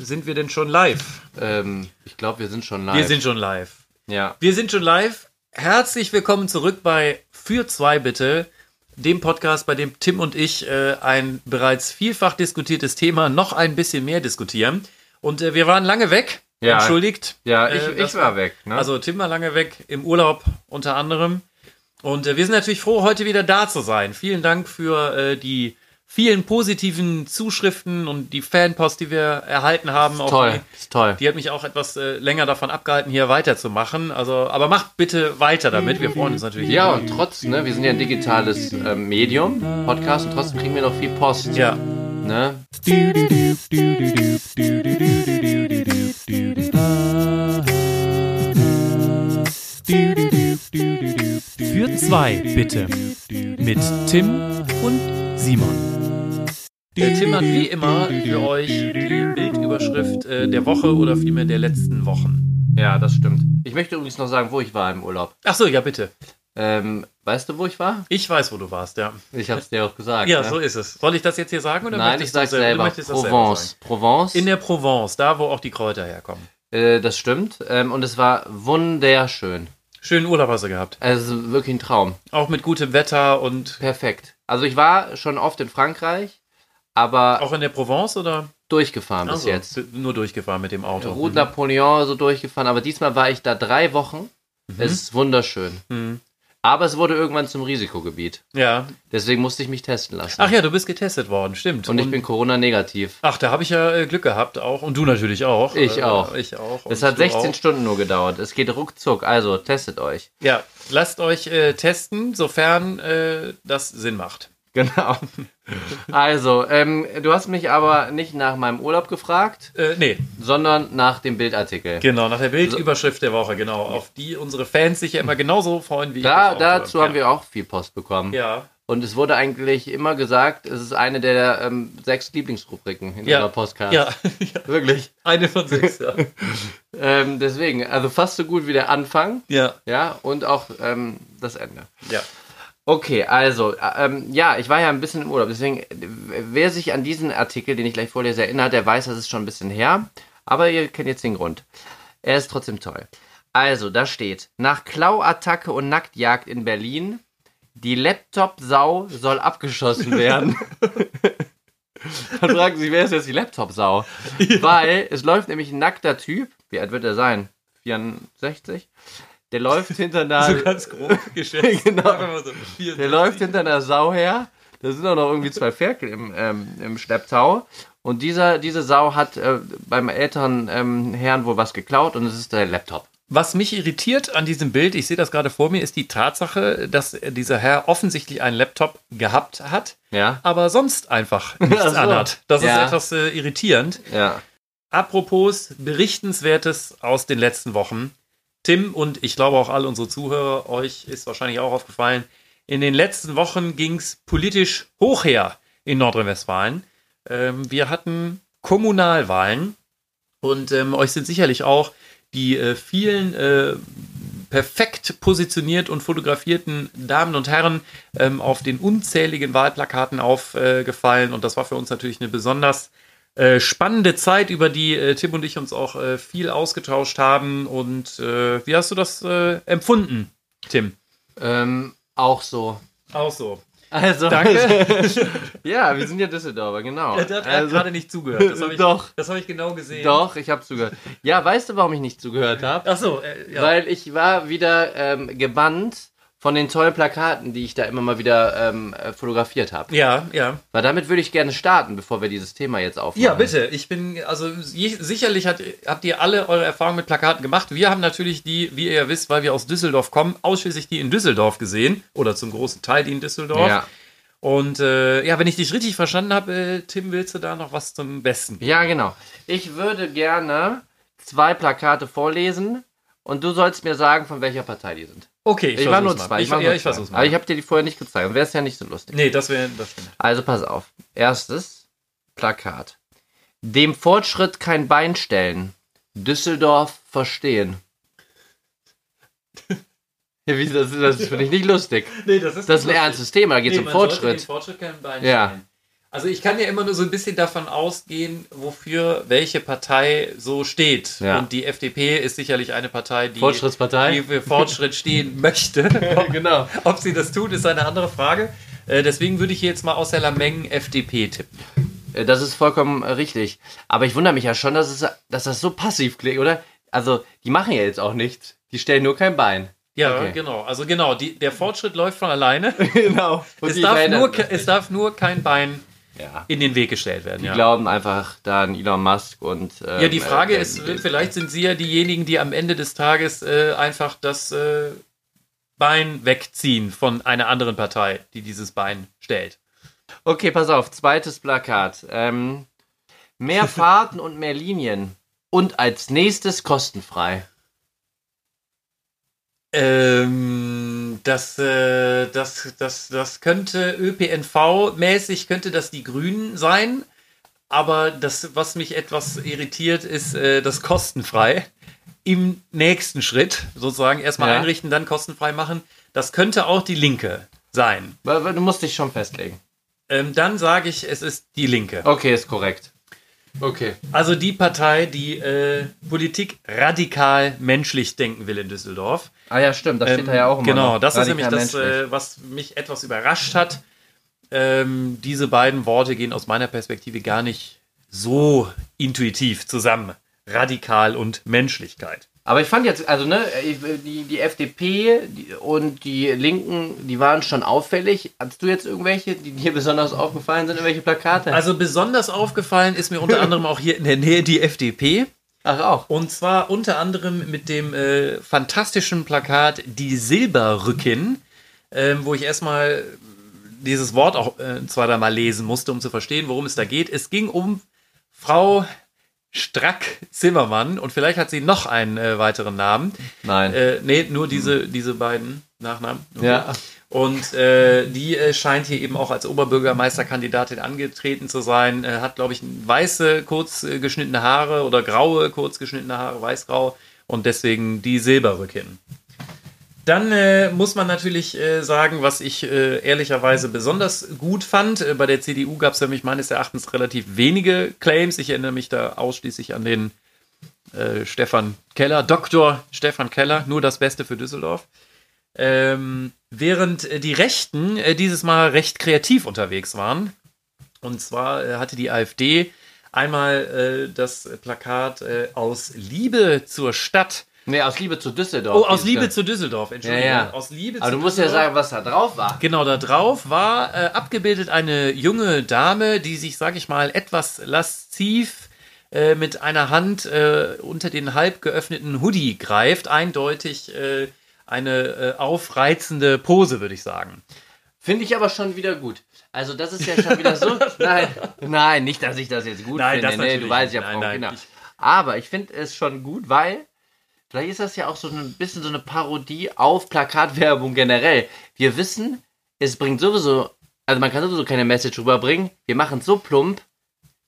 Sind wir denn schon live? Ähm, ich glaube, wir sind schon live. Wir sind schon live. ja. Wir sind schon live. Herzlich willkommen zurück bei Für zwei bitte, dem Podcast, bei dem Tim und ich äh, ein bereits vielfach diskutiertes Thema noch ein bisschen mehr diskutieren. Und äh, wir waren lange weg. Ja. Entschuldigt. Ja, ich, Äh, ich war weg. Ne? Also Tim war lange weg, im Urlaub unter anderem. Und äh, wir sind natürlich froh, heute wieder da zu sein. Vielen Dank für äh, die vielen positiven Zuschriften und die Fanpost, die wir erhalten haben. Auch toll, Die, ist toll. die hat mich auch etwas äh, länger davon abgehalten, hier weiterzumachen. Also, aber macht bitte weiter damit. Wir freuen uns natürlich. Ja, und trotz, ne, wir sind ja ein digitales ähm, Medium, Podcast, und trotzdem kriegen wir noch viel Post. Ja. Ne? Für zwei bitte. Mit Tim und Simon. Der Tim hat wie immer für euch die Bildüberschrift äh, der Woche oder vielmehr der letzten Wochen. Ja, das stimmt. Ich möchte übrigens noch sagen, wo ich war im Urlaub. Ach so, ja bitte. Ähm, weißt du, wo ich war? Ich weiß, wo du warst, ja. Ich hab's dir auch gesagt. Ja, ne? so ist es. Soll ich das jetzt hier sagen oder Nein, ich sag's sel- du selber. möchtest das selber Provence. Provence. In der Provence, da wo auch die Kräuter herkommen. äh, das stimmt. Ähm, und es war wunderschön. Schönen Urlaub hast du gehabt. Also wirklich ein Traum. Auch mit gutem Wetter und Perfekt. Also ich war schon oft in Frankreich, aber auch in der Provence oder? durchgefahren bis Also, jetzt. d- Nur durchgefahren mit dem Auto. Route Napoleon so durchgefahren, aber diesmal war ich da drei Wochen. Es ist wunderschön. Mhm. Aber es wurde irgendwann zum Risikogebiet. Ja. Deswegen musste ich mich testen lassen. Ach ja, du bist getestet worden, stimmt. und ich bin Corona-negativ. Ach, da habe ich ja äh, Glück gehabt auch. Und du natürlich auch. Ich Äh, auch. Ich auch. Es Und hat du 16 auch. Stunden nur gedauert. Es geht ruckzuck. Also testet euch. Ja, lasst euch äh, testen, sofern äh, das Sinn macht. Genau. Also, ähm, du hast mich aber nicht nach meinem Urlaub gefragt, Äh, nee, sondern nach dem Bildartikel. genau, nach der Bildüberschrift der Woche, genau. Auf die unsere Fans sich ja immer genauso freuen wie Da, ich. dazu haben wir auch viel Post bekommen. Ja. Und es wurde eigentlich immer gesagt, es ist eine der ähm, sechs Lieblingsrubriken in Ja. unserer Podcast. Ja, ja, Wirklich. eine von sechs, ja. Ähm, deswegen, also fast so gut wie der Anfang, Ja, ja, und auch ähm, das Ende. ja. Okay, also, äh, ähm, ja, ich war ja ein bisschen im Urlaub, deswegen, äh, wer sich an diesen Artikel, den ich gleich vorlese, erinnert, der weiß, das ist schon ein bisschen her, aber ihr kennt jetzt den Grund. Er ist trotzdem toll. Also, da steht, nach Klauattacke und Nacktjagd in Berlin, die Laptop-Sau soll abgeschossen werden. Dann fragen Sie, wer ist jetzt die Laptop-Sau? Weil es läuft nämlich ein nackter Typ, wie alt wird er sein? 64? Der läuft hinter einer... So ganz grob geschätzt. Genau. So Der läuft hinter einer Sau her. Da sind auch noch irgendwie zwei Ferkel im, ähm, im Schlepptau. Und dieser, diese Sau hat äh, beim älteren ähm, Herrn wohl was geklaut und es ist der Laptop. Was mich irritiert an diesem Bild, ich sehe das gerade vor mir, ist die Tatsache, dass dieser Herr offensichtlich einen Laptop gehabt hat, Ja. aber sonst einfach nichts so. anhat. Das Ja. ist etwas äh, irritierend. Ja. Apropos Berichtenswertes aus den letzten Wochen. Tim und ich glaube auch alle unsere Zuhörer, euch ist wahrscheinlich auch aufgefallen, in den letzten Wochen ging es politisch hoch her in Nordrhein-Westfalen. Ähm, wir hatten Kommunalwahlen und ähm, euch sind sicherlich auch die äh, vielen äh, perfekt positioniert und fotografierten Damen und Herren ähm, auf den unzähligen Wahlplakaten aufgefallen. und das war für uns natürlich eine besonders äh, spannende Zeit, über die äh, Tim und ich uns auch äh, viel ausgetauscht haben. Und äh, wie hast du das äh, empfunden, Tim? Ähm, auch so. Auch so. Also, Danke. ja, wir sind ja Düsseldorfer, genau. Er hat also, gerade nicht zugehört. Das habe ich, Doch. Das habe ich genau gesehen. doch, ich habe zugehört. Ja, weißt du, warum ich nicht zugehört habe? Ach so, ja. Weil ich war wieder ähm, gebannt von den tollen Plakaten, die ich da immer mal wieder ähm, äh, fotografiert habe. ja, ja. Weil damit würde ich gerne starten, bevor wir dieses Thema jetzt aufmachen. Ja, bitte. Ich bin, also je, sicherlich hat, habt ihr alle eure Erfahrungen mit Plakaten gemacht. Wir haben natürlich die, wie ihr ja wisst, weil wir aus Düsseldorf kommen, ausschließlich die in Düsseldorf gesehen. Oder zum großen Teil die in Düsseldorf. Ja. Und äh, ja, wenn ich dich richtig verstanden habe, äh, Tim, willst du da noch was zum Besten? ja, genau. Ich würde gerne zwei Plakate vorlesen und du sollst mir sagen, von welcher Partei die sind. Okay, Ich, war nur zwei. Ich, war ja, ich versuch's mal. Aber ich habe dir die vorher nicht gezeigt. Dann wäre es ja nicht so lustig. nee, das wäre, das stimmt. Also pass auf. Erstes Plakat. Dem Fortschritt kein Bein stellen. Düsseldorf verstehen. Ja, wie, das das finde ich nicht lustig. Nee, das ist, Das ist ein ernstes Thema, da geht es um man sollte Fortschritt. den Fortschritt kein Bein Ja. stellen. Also ich kann ja immer nur so ein bisschen davon ausgehen, wofür welche Partei so steht. Ja. Und die FDP ist sicherlich eine Partei, die, Fortschrittspartei? die für Fortschritt stehen möchte. genau. Ob sie das tut, ist eine andere Frage. Äh, deswegen würde ich hier jetzt mal aus der Lameng FDP tippen. Äh, Das ist vollkommen äh, richtig. Aber ich wundere mich ja schon, dass, es, dass das so passiv klingt, oder? Also, die machen ja jetzt auch nichts. Die stellen nur kein Bein. Ja, Okay. genau. Also genau, die, der Fortschritt läuft von alleine. genau. Und es, darf nur, es darf nur kein Bein ja. in den Weg gestellt werden. Die Ja. glauben einfach da an Elon Musk und. ähm, Ja, die Frage äh, ist, äh, vielleicht sind Sie ja diejenigen, die am Ende des Tages äh, einfach das äh, Bein wegziehen von einer anderen Partei, die dieses Bein stellt. Okay, pass auf, zweites Plakat. Ähm, mehr Fahrten und mehr Linien. Und als nächstes kostenfrei. Ähm, das, äh, das, das, das könnte ÖPNV-mäßig, könnte das die Grünen sein. Aber das, was mich etwas irritiert, ist äh, das kostenfrei. Im nächsten Schritt sozusagen erstmal Ja. einrichten, dann kostenfrei machen. Das könnte auch die Linke sein. Du musst dich schon festlegen. Ähm, dann sage ich, es ist die Linke. Okay, ist korrekt. Okay. Also die Partei, die äh, Politik radikal menschlich denken will in Düsseldorf. Ah ja, stimmt, das steht Ähm, da ja auch immer Genau, noch. das ist nämlich das, äh, was mich etwas überrascht hat. Ähm, diese beiden Worte gehen aus meiner Perspektive gar nicht so intuitiv zusammen. Radikal und Menschlichkeit. Aber ich fand jetzt, also ne, ich- die, die FDP und die Linken, die waren schon auffällig. Hast du jetzt irgendwelche, die dir besonders aufgefallen sind, irgendwelche Plakate? Also besonders aufgefallen ist mir unter anderem auch hier in der Nähe die FDP. Ach auch. Und zwar unter anderem mit dem äh, fantastischen Plakat Die Silberrücken, ähm, wo ich erstmal dieses Wort auch äh, zwei, dreimal lesen musste, um zu verstehen, worum es da geht. Es ging um Frau Strack-Zimmermann und vielleicht hat sie noch einen äh, weiteren Namen. Nein. Äh, nee, nur diese, diese beiden Nachnamen. Okay. Ja. Und äh, die äh, scheint hier eben auch als Oberbürgermeisterkandidatin angetreten zu sein. Äh, hat, glaube ich, weiße, kurz äh, geschnittene Haare oder graue, kurz geschnittene Haare, weißgrau. Und deswegen die Silberrücken. Dann äh, muss man natürlich äh, sagen, was ich äh, ehrlicherweise besonders gut fand. Äh, bei der CDU gab es nämlich meines Erachtens relativ wenige Claims. Ich erinnere mich da ausschließlich an den äh, Stefan Keller, Dr. Stefan Keller, nur das Beste für Düsseldorf. Ähm, während äh, die Rechten dieses Mal recht kreativ unterwegs waren. Und zwar hatte die AfD einmal das Plakat aus Liebe zur Stadt. Nee, aus Liebe zu Düsseldorf. Oh, aus Liebe das. zu Düsseldorf, Entschuldigung. Ja, ja. Aus Liebe Aber zu du musst ja Düsseldorf. sagen, was da drauf war. Genau, da drauf war äh, abgebildet eine junge Dame, die sich, sag ich mal, etwas lasziv äh, mit einer Hand äh, unter den halb geöffneten Hoodie greift. Eindeutig äh, eine äh, aufreizende Pose, würde ich sagen. Finde ich aber schon wieder gut. Also das ist ja schon wieder so. nein, nein, nicht, dass ich das jetzt gut Nein, finde. das Nee, du weißt ja, Nein, nein, genau. ich- Aber ich finde es schon gut, weil vielleicht ist das ja auch so ein bisschen so eine Parodie auf Plakatwerbung generell. Wir wissen, es bringt sowieso, also man kann sowieso keine Message rüberbringen. Wir machen es so plump,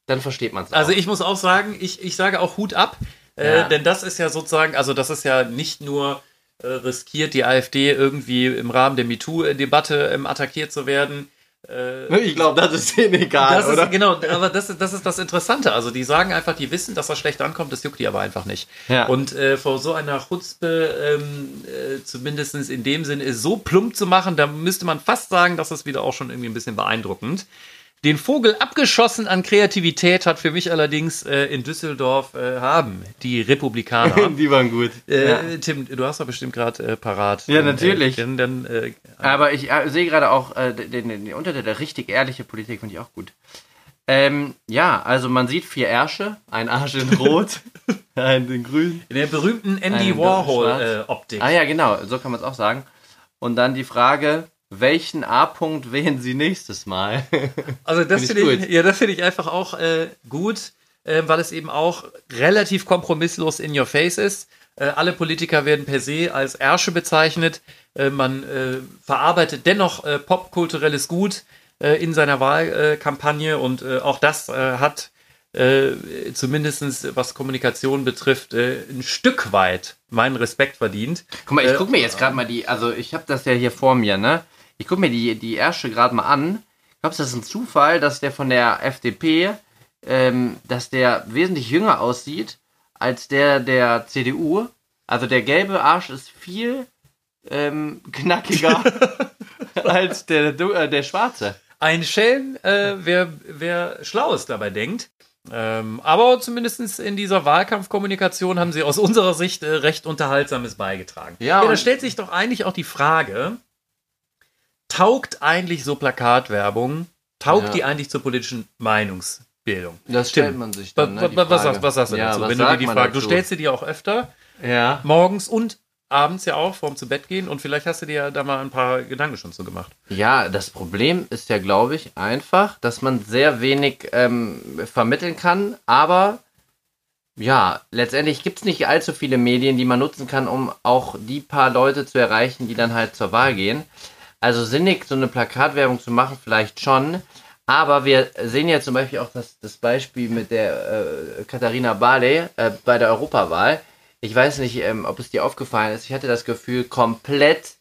dann versteht man es Also ich muss auch sagen, ich, ich sage auch Hut ab, äh, Ja. denn das ist ja sozusagen, also das ist ja nicht nur äh, riskiert, die AfD irgendwie im Rahmen der MeToo-Debatte ähm, attackiert zu werden. Äh, Ich glaube, das ist denen egal, das oder? ist, genau, aber das, ist- das ist das Interessante. Also die sagen einfach, die wissen, dass das schlecht ankommt, das juckt die aber einfach nicht. Ja. Und äh, vor so einer Chutzpe, ähm, äh, zumindest in dem Sinne, ist so plump zu machen, da müsste man fast sagen, das ist wieder auch schon irgendwie ein bisschen beeindruckend. Den Vogel abgeschossen an Kreativität hat für mich allerdings äh, in Düsseldorf äh, haben die Republikaner. Die waren gut. äh, ja. Tim, du hast doch bestimmt gerade äh, parat. Ja, natürlich. Äh, dann, dann, äh, Aber ich sehe gerade auch den, den, den Untertitel, der richtig ehrliche Politik, finde ich auch gut. Ähm, ja, also man sieht vier Ärsche, ein Arsch in Rot, einen in Grün. in der berühmten Andy Warhol-Optik. Ah ja, genau, so kann man es auch sagen. Und dann die Frage, welchen A-Punkt wählen Sie nächstes Mal? Also das Find ich finde ich, gut. ja, das finde ich einfach auch äh, gut, äh, weil es eben auch relativ kompromisslos in your face ist. Äh, alle Politiker werden per se als Ärsche bezeichnet. Äh, man äh, verarbeitet dennoch popkulturelles Gut in seiner Wahlkampagne und auch das hat äh, zumindest was Kommunikation betrifft, äh, ein Stück weit meinen Respekt verdient. Guck mal, ich gucke mir jetzt gerade mal die, also ich habe das ja hier vor mir, ne? Ich gucke mir die, die Ärsche gerade mal an. Glaubst du, das ist ein Zufall, dass der von der FDP, ähm, dass der wesentlich jünger aussieht als der der CDU? Also der gelbe Arsch ist viel ähm, knackiger als der, äh, der schwarze. Ein Schelm, äh, wer, wer Schlaues dabei denkt. Ähm, aber zumindest in dieser Wahlkampfkommunikation haben sie aus unserer Sicht äh, recht Unterhaltsames beigetragen. Ja, ja da stellt sich doch eigentlich auch die Frage, taugt eigentlich so Plakatwerbung, taugt Ja. die eigentlich zur politischen Meinungsbildung? Das stellt man sich dann. Ne, die was, was, sagst, was sagst du ja, dazu? Wenn du dir die Frage, du stellst sie dir auch öfter, Ja. morgens und abends ja auch, vorm zu Bett gehen und vielleicht hast du dir ja da mal ein paar Gedanken schon zu gemacht. Ja, das Problem ist ja, glaube ich, einfach, dass man sehr wenig ähm, vermitteln kann, aber ja, letztendlich gibt es nicht allzu viele Medien, die man nutzen kann, um auch die paar Leute zu erreichen, die dann halt zur Wahl gehen. Also sinnig, so eine Plakatwerbung zu machen, vielleicht schon. Aber wir sehen ja zum Beispiel auch das, das Beispiel mit der äh, Katharina Barley äh, bei der Europawahl. Ich weiß nicht, ähm, ob es dir aufgefallen ist. Ich hatte das Gefühl, komplett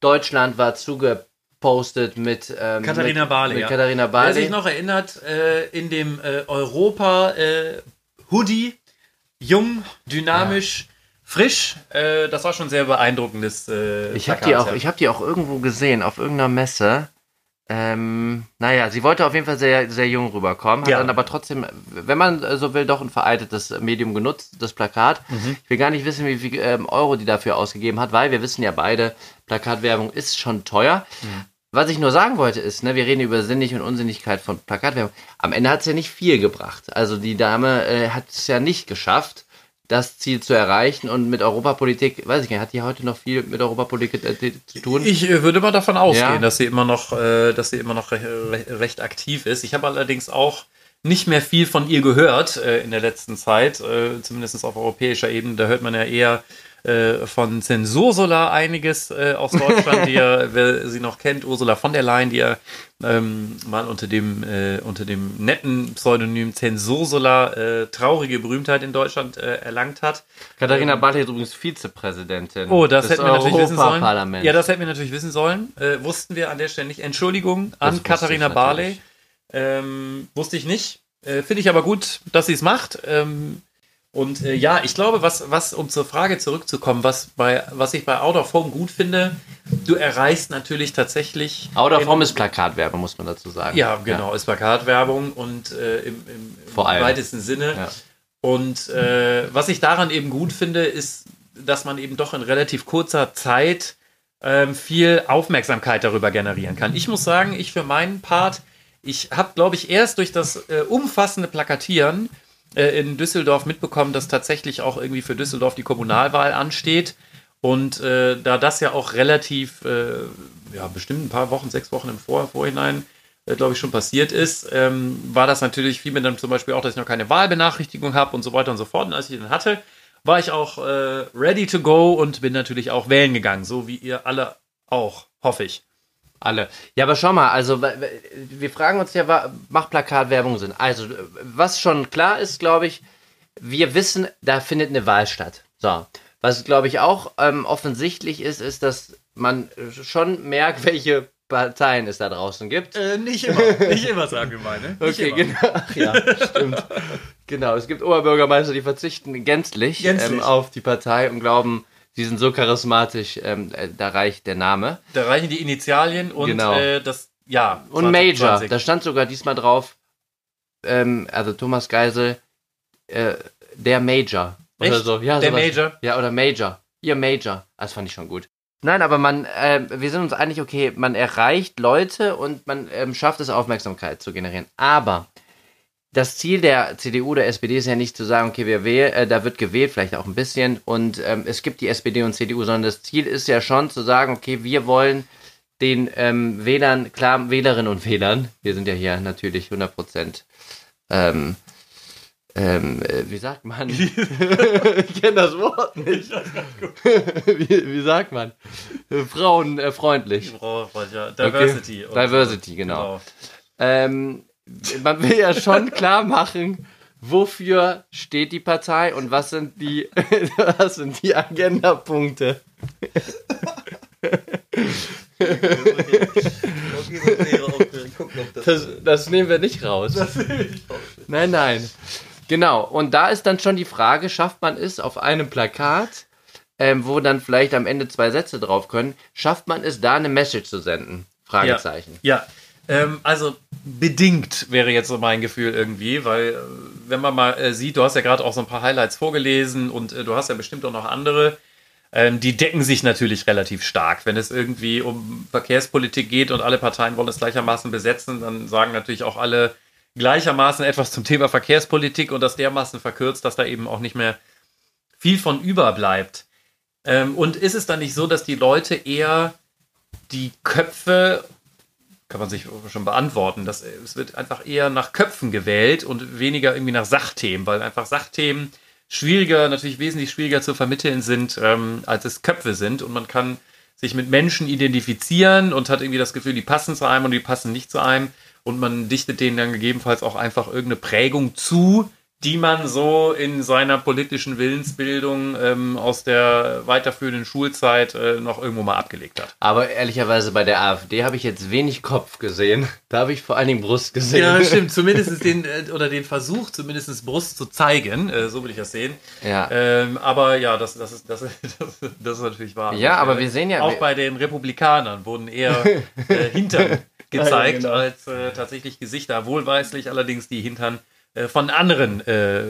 Deutschland war zugepostet mit ähm, Katharina Barley. Mit ja. Katharina Wer Barley. sich noch erinnert, äh, in dem äh, Europa-Hoodie, jung, dynamisch, frisch, äh, das war schon sehr beeindruckendes. Äh, Ich habe die auch, ich habe die auch irgendwo gesehen auf irgendeiner Messe. Ähm, naja, sie wollte auf jeden Fall sehr, sehr jung rüberkommen, hat Ja. dann aber trotzdem, wenn man so will, doch ein veraltetes Medium genutzt, das Plakat. Mhm. Ich will gar nicht wissen, wie viel ähm, Euro die dafür ausgegeben hat, weil wir wissen ja beide, Plakatwerbung ist schon teuer. Mhm. Was ich nur sagen wollte ist, ne, wir reden über Sinnig und Unsinnigkeit von Plakatwerbung. Am Ende hat es ja nicht viel gebracht. Also die Dame äh, hat es ja nicht geschafft, das Ziel zu erreichen und mit Europapolitik, weiß ich nicht, hat die heute noch viel mit Europapolitik äh, zu tun? Ich äh, würde mal davon ausgehen, Ja. dass sie immer noch, äh, dass sie immer noch re re recht aktiv ist. Ich habe allerdings auch nicht mehr viel von ihr gehört äh, in der letzten Zeit, äh, zumindest auf europäischer Ebene. Da hört man ja eher äh, von Zensursola einiges äh, aus Deutschland, die ja, wer sie noch kennt, Ursula von der Leyen, die ja ähm, mal unter dem, äh, unter dem netten Pseudonym Zensursola äh, traurige Berühmtheit in Deutschland äh, erlangt hat. Katharina Barley ist übrigens Vizepräsidentin. Oh, das hätten wir natürlich wissen sollen. Ja, das hätten wir natürlich wissen sollen. Äh, wussten wir an der Stelle nicht. Entschuldigung an Katharina Barley. Ähm, wusste ich nicht. Finde ich aber gut, dass sie es macht. Ähm, und äh, ja, ich glaube, was, was, um zur Frage zurückzukommen, was, bei, was ich bei Out of Home gut finde, du erreichst natürlich tatsächlich. Out of Home ist Plakatwerbung, muss man dazu sagen. Ja, genau, ist Plakatwerbung und äh, im, im, im weitesten Sinne. Ja. Und äh, was ich daran eben gut finde, ist, dass man eben doch in relativ kurzer Zeit ähm, viel Aufmerksamkeit darüber generieren kann. Ich muss sagen, ich für meinen Part, ich habe, glaube ich, erst durch das äh, umfassende Plakatieren in Düsseldorf mitbekommen, dass tatsächlich auch irgendwie für Düsseldorf die Kommunalwahl ansteht. Und äh, da das ja auch relativ, äh, ja, bestimmt ein paar Wochen, sechs Wochen im Vor Vorhinein, äh, glaube ich, schon passiert ist, ähm, war das natürlich viel mir dann zum Beispiel auch, dass ich noch keine Wahlbenachrichtigung habe und so weiter und so fort. Und als ich den hatte, war ich auch äh, ready to go und bin natürlich auch wählen gegangen, so wie ihr alle auch, hoffe ich. Alle. Ja, aber schau mal, also wir fragen uns ja, macht Plakatwerbung Sinn? Also, was schon klar ist, glaube ich, wir wissen, da findet eine Wahl statt. So. Was, glaube ich, auch ähm, offensichtlich ist, ist, dass man schon merkt, welche Parteien es da draußen gibt. Äh, nicht immer, nicht immer, sagen wir mal, ne? Okay, genau. Ach ja, stimmt. genau, es gibt Oberbürgermeister, die verzichten gänzlich, Gänzlich. Ähm, auf die Partei und glauben, sie sind so charismatisch, ähm, äh, da reicht der Name. Da reichen die Initialien und Genau. äh, das, ja. Und Major, 2020. da stand sogar diesmal drauf, ähm, also Thomas Geisel, äh, der Major. Oder Echt? so. Ja, Der sowas. Major? Ja, oder Major. Ihr Major. Das fand ich schon gut. Nein, aber man, äh, wir sind uns einig, okay, man erreicht Leute und man ähm, schafft es, Aufmerksamkeit zu generieren. Aber das Ziel der CDU, der SPD ist ja nicht zu sagen, okay, wir wählen, äh, da wird gewählt, vielleicht auch ein bisschen, und ähm, es gibt die SPD und CDU, sondern das Ziel ist ja schon zu sagen, okay, wir wollen den ähm, Wählern, klar, Wählerinnen und Wählern, wir sind ja hier natürlich 100 Prozent, ähm, ähm, äh, wie sagt man? ich kenne das Wort nicht. wie, wie sagt man? Äh, Frauenfreundlich. Frau, ja, Diversity. Okay. Diversity, genau. Ähm, man will ja schon klar machen, wofür steht die Partei und was sind die, was sind die Agendapunkte. Das, das nehmen wir nicht raus. Nein, nein. Genau, und da ist dann schon die Frage, schafft man es auf einem Plakat, ähm, wo dann vielleicht am Ende zwei Sätze drauf können, schafft man es da eine Message zu senden? Fragezeichen. Ja, ja. Ähm, also bedingt wäre jetzt so mein Gefühl irgendwie, weil äh, wenn man mal äh, sieht, du hast ja gerade auch so ein paar Highlights vorgelesen und äh, du hast ja bestimmt auch noch andere, ähm, die decken sich natürlich relativ stark. Wenn es irgendwie um Verkehrspolitik geht und alle Parteien wollen es gleichermaßen besetzen, dann sagen natürlich auch alle gleichermaßen etwas zum Thema Verkehrspolitik und das dermaßen verkürzt, dass da eben auch nicht mehr viel von überbleibt. Ähm, und ist es dann nicht so, dass die Leute eher die Köpfe, kann man sich schon beantworten, dass es wird einfach eher nach Köpfen gewählt und weniger irgendwie nach Sachthemen, weil einfach Sachthemen schwieriger, natürlich wesentlich schwieriger zu vermitteln sind, ähm, als es Köpfe sind. Und man kann sich mit Menschen identifizieren und hat irgendwie das Gefühl, die passen zu einem und die passen nicht zu einem. Und man dichtet denen dann gegebenenfalls auch einfach irgendeine Prägung zu, die man so in seiner politischen Willensbildung ähm, aus der weiterführenden Schulzeit äh, noch irgendwo mal abgelegt hat. Aber ehrlicherweise bei der AfD habe ich jetzt wenig Kopf gesehen. Da habe ich vor allen Dingen Brust gesehen. Ja, stimmt. Zumindest den, äh, oder den Versuch, zumindest Brust zu zeigen. Äh, so will ich das sehen. Ja. Ähm, aber ja, das, das, ist, das, das, das ist natürlich wahr. Ja, aber wir sehen ja. Auch bei den Republikanern wurden eher äh, Hintern gezeigt ja, genau. als äh, tatsächlich Gesichter. Wohlweislich allerdings die Hintern äh, von anderen äh,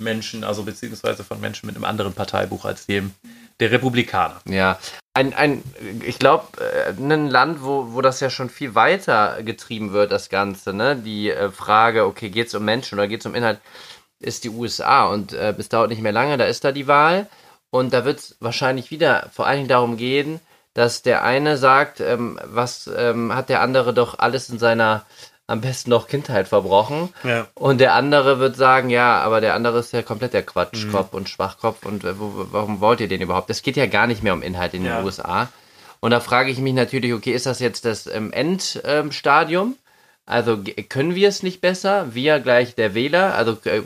Menschen, also beziehungsweise von Menschen mit einem anderen Parteibuch als dem der Republikaner. Ja, ein, ein ich glaube, äh, ein Land, wo, wo das ja schon viel weiter getrieben wird, das Ganze, ne? Die äh, Frage, okay, geht es um Menschen oder geht es um Inhalt, ist die USA und äh, es dauert nicht mehr lange, da ist da die Wahl und da wird es wahrscheinlich wieder vor allen Dingen darum gehen, dass der eine sagt, ähm, was ähm, hat der andere doch alles in seiner am besten noch Kindheit verbrochen. Ja. Und der andere wird sagen, ja, aber der andere ist ja komplett der Quatschkopf mhm. und Schwachkopf und äh, warum wollt ihr den überhaupt? Es geht ja gar nicht mehr um Inhalt in den ja. USA. Und da frage ich mich natürlich, okay, ist das jetzt das ähm, Endstadium? Ähm, also können wir es nicht besser? Wir gleich der Wähler? Also äh,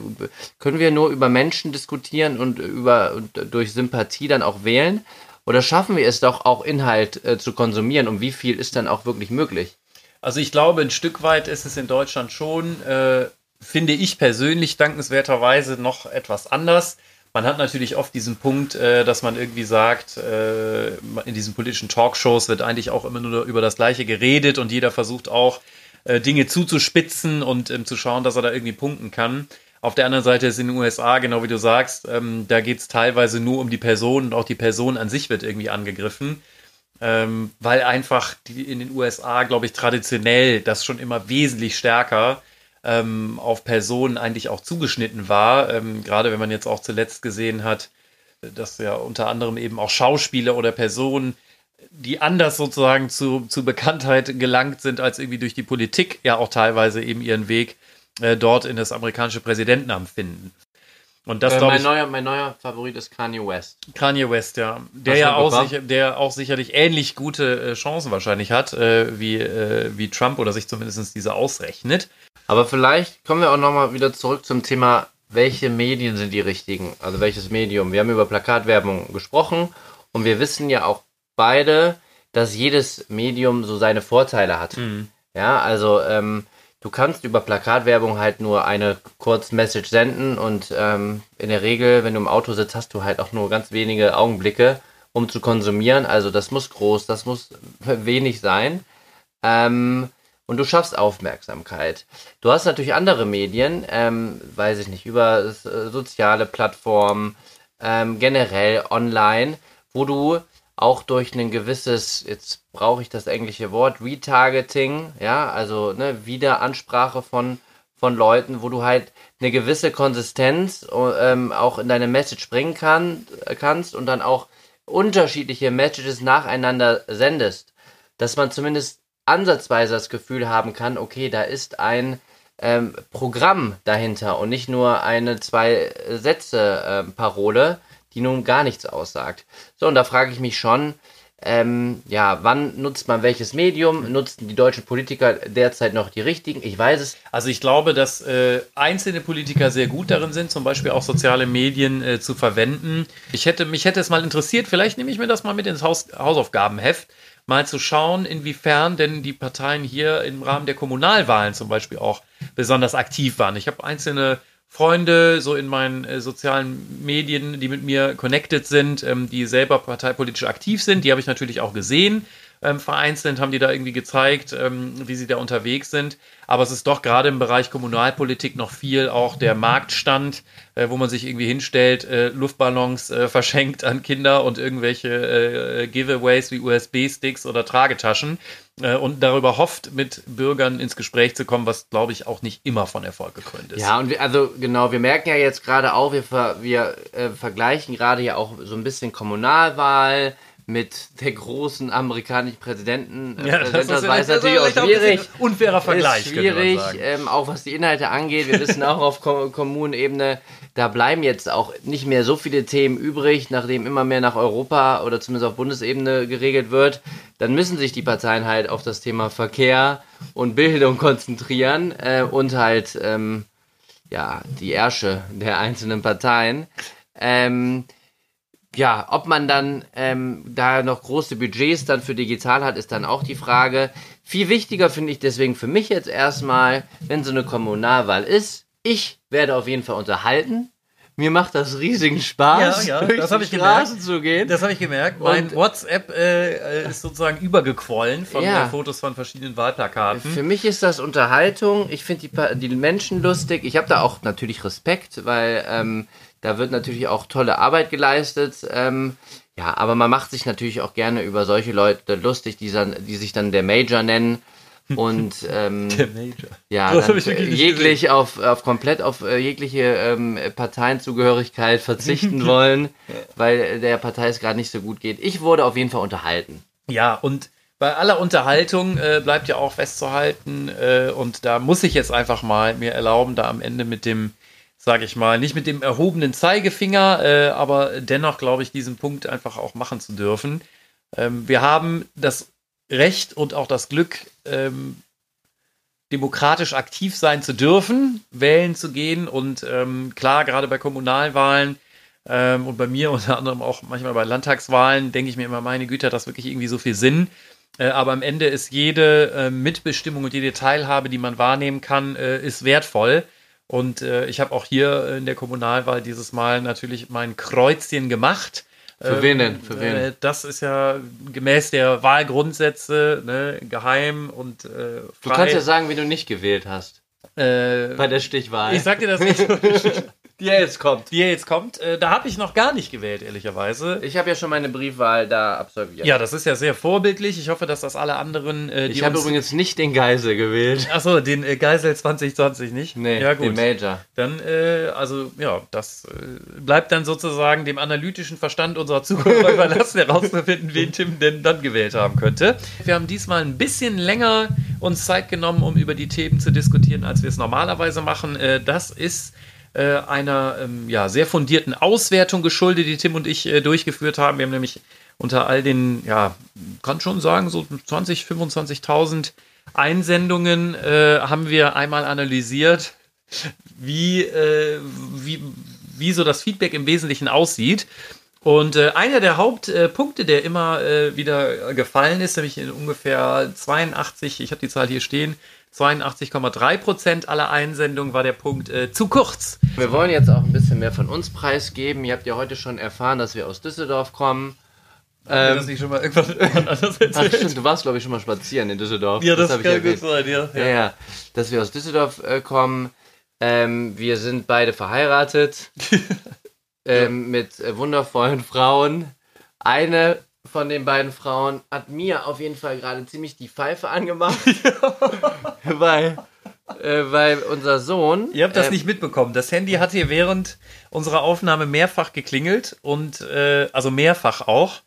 können wir nur über Menschen diskutieren und über und durch Sympathie dann auch wählen? Oder schaffen wir es doch auch Inhalt äh, zu konsumieren? Und wie viel ist dann auch wirklich möglich? Also ich glaube, ein Stück weit ist es in Deutschland schon, äh, finde ich persönlich dankenswerterweise noch etwas anders. Man hat natürlich oft diesen Punkt, äh, dass man irgendwie sagt, äh, in diesen politischen Talkshows wird eigentlich auch immer nur über das Gleiche geredet und jeder versucht auch, äh, Dinge zuzuspitzen und ähm, zu schauen, dass er da irgendwie punkten kann. Auf der anderen Seite ist in den USA, genau wie du sagst, ähm, da geht es teilweise nur um die Person und auch die Person an sich wird irgendwie angegriffen ähm, weil einfach die in den USA, glaube ich, traditionell das schon immer wesentlich stärker ähm, auf Personen eigentlich auch zugeschnitten war. Ähm, gerade wenn man jetzt auch zuletzt gesehen hat, dass ja unter anderem eben auch Schauspieler oder Personen, die anders sozusagen zu, zu Bekanntheit gelangt sind als irgendwie durch die Politik, ja auch teilweise eben ihren Weg äh, dort in das amerikanische Präsidentenamt finden. Und das, äh, mein, ich, neuer, mein neuer Favorit ist Kanye West. Kanye West, ja. Der ja auch, sicher, der auch sicherlich ähnlich gute äh, Chancen wahrscheinlich hat, äh, wie, äh, wie Trump oder sich zumindest diese ausrechnet. Aber vielleicht kommen wir auch nochmal wieder zurück zum Thema, welche Medien sind die richtigen? Also welches Medium? Wir haben über Plakatwerbung gesprochen und wir wissen ja auch beide, dass jedes Medium so seine Vorteile hat. Mhm. Ja, also ähm, du kannst über Plakatwerbung halt nur eine Kurzmessage senden und ähm, in der Regel, wenn du im Auto sitzt, hast du halt auch nur ganz wenige Augenblicke, um zu konsumieren. Also das muss groß, das muss wenig sein. Ähm, und du schaffst Aufmerksamkeit. Du hast natürlich andere Medien, ähm, weiß ich nicht, über soziale Plattformen, ähm, generell online, wo du auch durch ein gewisses, jetzt brauche ich das englische Wort, Retargeting, ja, also ne, Wiederansprache von, von Leuten, wo du halt eine gewisse Konsistenz ähm, auch in deine Message bringen kann, kannst und dann auch unterschiedliche Messages nacheinander sendest, dass man zumindest ansatzweise das Gefühl haben kann, okay, da ist ein ähm, Programm dahinter und nicht nur eine zwei Sätze äh, Parole, die nun gar nichts aussagt. So, und da frage ich mich schon, ähm, ja, wann nutzt man welches Medium? Nutzen die deutschen Politiker derzeit noch die richtigen? Ich weiß es. Also ich glaube, dass äh, einzelne Politiker sehr gut darin sind, zum Beispiel auch soziale Medien äh, zu verwenden. Ich hätte, mich hätte es mal interessiert, vielleicht nehme ich mir das mal mit ins Haus, Hausaufgabenheft mal zu schauen, inwiefern denn die Parteien hier im Rahmen der Kommunalwahlen zum Beispiel auch besonders aktiv waren. Ich habe einzelne Freunde so in meinen äh, sozialen Medien, die mit mir connected sind, ähm, die selber parteipolitisch aktiv sind. Die habe ich natürlich auch gesehen ähm, vereinzelt, haben die da irgendwie gezeigt, ähm, wie sie da unterwegs sind. Aber es ist doch gerade im Bereich Kommunalpolitik noch viel auch der Marktstand, äh, wo man sich irgendwie hinstellt, äh, Luftballons äh, verschenkt an Kinder und irgendwelche äh, Giveaways wie USB-Sticks oder Tragetaschen äh, und darüber hofft, mit Bürgern ins Gespräch zu kommen, was glaube ich auch nicht immer von Erfolg gekrönt ist. Ja, und wir, also genau, wir merken ja jetzt gerade auch, wir, ver, wir äh, vergleichen gerade ja auch so ein bisschen Kommunalwahl mit der großen amerikanischen Präsidenten. Ja, Präsident, das, das war ist, jetzt natürlich auch schwierig. ein unfairer Vergleich. ist schwierig, ähm, auch was die Inhalte angeht. Wir wissen auch auf Kom Kommunenebene, da bleiben jetzt auch nicht mehr so viele Themen übrig, nachdem immer mehr nach Europa oder zumindest auf Bundesebene geregelt wird. Dann müssen sich die Parteien halt auf das Thema Verkehr und Bildung konzentrieren äh, und halt ähm, ja die Ärsche der einzelnen Parteien. Ähm, ja, ob man dann ähm, da noch große Budgets dann für digital hat, ist dann auch die Frage. Viel wichtiger finde ich deswegen für mich jetzt erstmal, wenn so eine Kommunalwahl ist, ich werde auf jeden Fall unterhalten. Mir macht das riesigen Spaß, Ja, ja, durch das die ich gemerkt. Straßen zu gehen. Das habe ich gemerkt. Mein Und- WhatsApp äh, äh, ist sozusagen übergequollen von Ja. Fotos von verschiedenen Wahlplakaten. Für mich ist das Unterhaltung. Ich finde die, die Menschen lustig. Ich habe da auch natürlich Respekt, weil ähm, da wird natürlich auch tolle Arbeit geleistet. Ähm, ja, aber man macht sich natürlich auch gerne über solche Leute lustig, die, dann, die sich dann der Major nennen. Und ähm, Der Major. ja, dann jeglich auf, auf komplett auf äh, jegliche ähm, Parteienzugehörigkeit verzichten wollen, weil der Partei es gerade nicht so gut geht. Ich wurde auf jeden Fall unterhalten. Ja, und bei aller Unterhaltung äh, bleibt ja auch festzuhalten, äh, und da muss ich jetzt einfach mal mir erlauben, da am Ende mit dem, sage ich mal, nicht mit dem erhobenen Zeigefinger, äh, aber dennoch glaube ich, diesen Punkt einfach auch machen zu dürfen. Ähm, wir haben das Recht und auch das Glück, ähm, demokratisch aktiv sein zu dürfen, wählen zu gehen und ähm, klar, gerade bei Kommunalwahlen ähm, und bei mir unter anderem auch manchmal bei Landtagswahlen denke ich mir immer, meine Güte, hat das wirklich irgendwie so viel Sinn. Äh, aber am Ende ist jede äh, Mitbestimmung und jede Teilhabe, die man wahrnehmen kann, äh, ist wertvoll. Und äh, ich habe auch hier in der Kommunalwahl dieses Mal natürlich mein Kreuzchen gemacht. Für wen denn? Für wen? Äh, das ist ja gemäß der Wahlgrundsätze ne, geheim und äh, Du frei. kannst ja sagen, wie du nicht gewählt hast. äh, Bei der Stichwahl. ich sag dir das nicht, die ja jetzt kommt. die jetzt kommt. Äh, da habe ich noch gar nicht gewählt, ehrlicherweise. Ich habe ja schon meine Briefwahl da absolviert. Ja, das ist ja sehr vorbildlich. Ich hoffe, dass das alle anderen, äh, die ich habe übrigens nicht den Geisel gewählt. Achso, den äh, Geisel 2020 nicht? Nee, ja gut. den Major. Dann, äh, also ja, das äh, bleibt dann sozusagen dem analytischen Verstand unserer Zuhörer überlassen, herauszufinden, wen Tim denn dann gewählt haben könnte. Wir haben diesmal ein bisschen länger uns Zeit genommen, um über die Themen zu diskutieren, als wir es normalerweise machen. Äh, das ist äh, einer ähm, ja, sehr fundierten Auswertung geschuldet, die Tim und ich äh, durchgeführt haben. Wir haben nämlich unter all den, ja, kann schon sagen, so 20, 25.000 Einsendungen äh, haben wir einmal analysiert, wie, äh, wie, wie so das Feedback im Wesentlichen aussieht. Und äh, einer der Hauptpunkte, der immer äh, wieder gefallen ist, nämlich in ungefähr 82, ich habe die Zahl hier stehen, 82,3 Prozent aller Einsendungen war der Punkt äh, zu kurz. Wir wollen jetzt auch ein bisschen mehr von uns preisgeben. Ihr habt ja heute schon erfahren, dass wir aus Düsseldorf kommen. Ähm, das nicht schon mal irgendwann anders ach erzählt? stimmt, du warst glaube ich schon mal spazieren in Düsseldorf. ja, das, hab kann gut sein, ja. Ja, ja, dass wir aus Düsseldorf äh, kommen. Ähm, wir sind beide verheiratet ähm, mit äh, wundervollen Frauen. Eine von den beiden Frauen hat mir auf jeden Fall gerade ziemlich die Pfeife angemacht, weil, äh, weil unser Sohn. Ihr habt das ähm, nicht mitbekommen. Das Handy hat hier während unserer Aufnahme mehrfach geklingelt und äh, also mehrfach auch.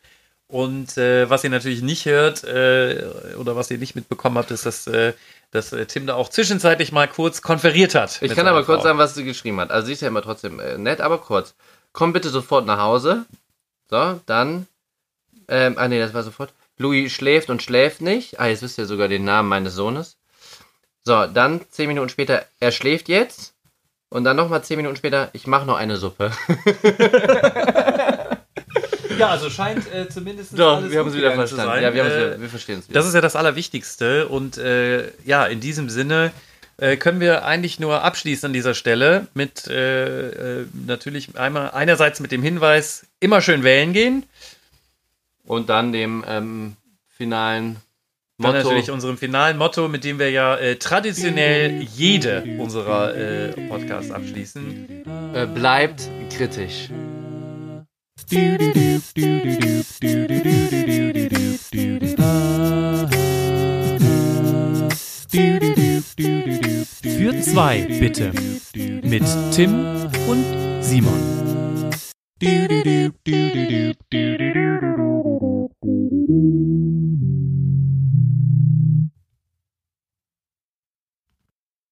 Und äh, was ihr natürlich nicht hört äh, oder was ihr nicht mitbekommen habt, ist, dass, äh, dass äh, Tim da auch zwischenzeitlich mal kurz konferiert hat. Ich kann aber kurz Frau. sagen, was sie geschrieben hat. Also sie ist ja immer trotzdem äh, nett, aber kurz. Komm bitte sofort nach Hause. So, dann. Ähm, ah nee, das war sofort. Louis schläft und schläft nicht. Ah, jetzt wisst ihr sogar den Namen meines Sohnes. So, dann zehn Minuten später, er schläft jetzt. Und dann nochmal zehn Minuten später, ich mache noch eine Suppe. Ja, also scheint äh, zumindest. Doch, alles wir haben es wieder verstanden. Ja, wir, Äh, wieder- wir verstehen es wieder. Das ist ja das Allerwichtigste. Und äh, ja, in diesem Sinne äh, können wir eigentlich nur abschließen an dieser Stelle mit äh, äh, natürlich einmal einerseits mit dem Hinweis, immer schön wählen gehen. Und dann dem ähm, finalen Dann Motto. natürlich unserem finalen Motto, mit dem wir ja äh, traditionell jede unserer äh, Podcasts abschließen. äh, bleibt kritisch. Für zwei bitte. Mit Tim und Simon.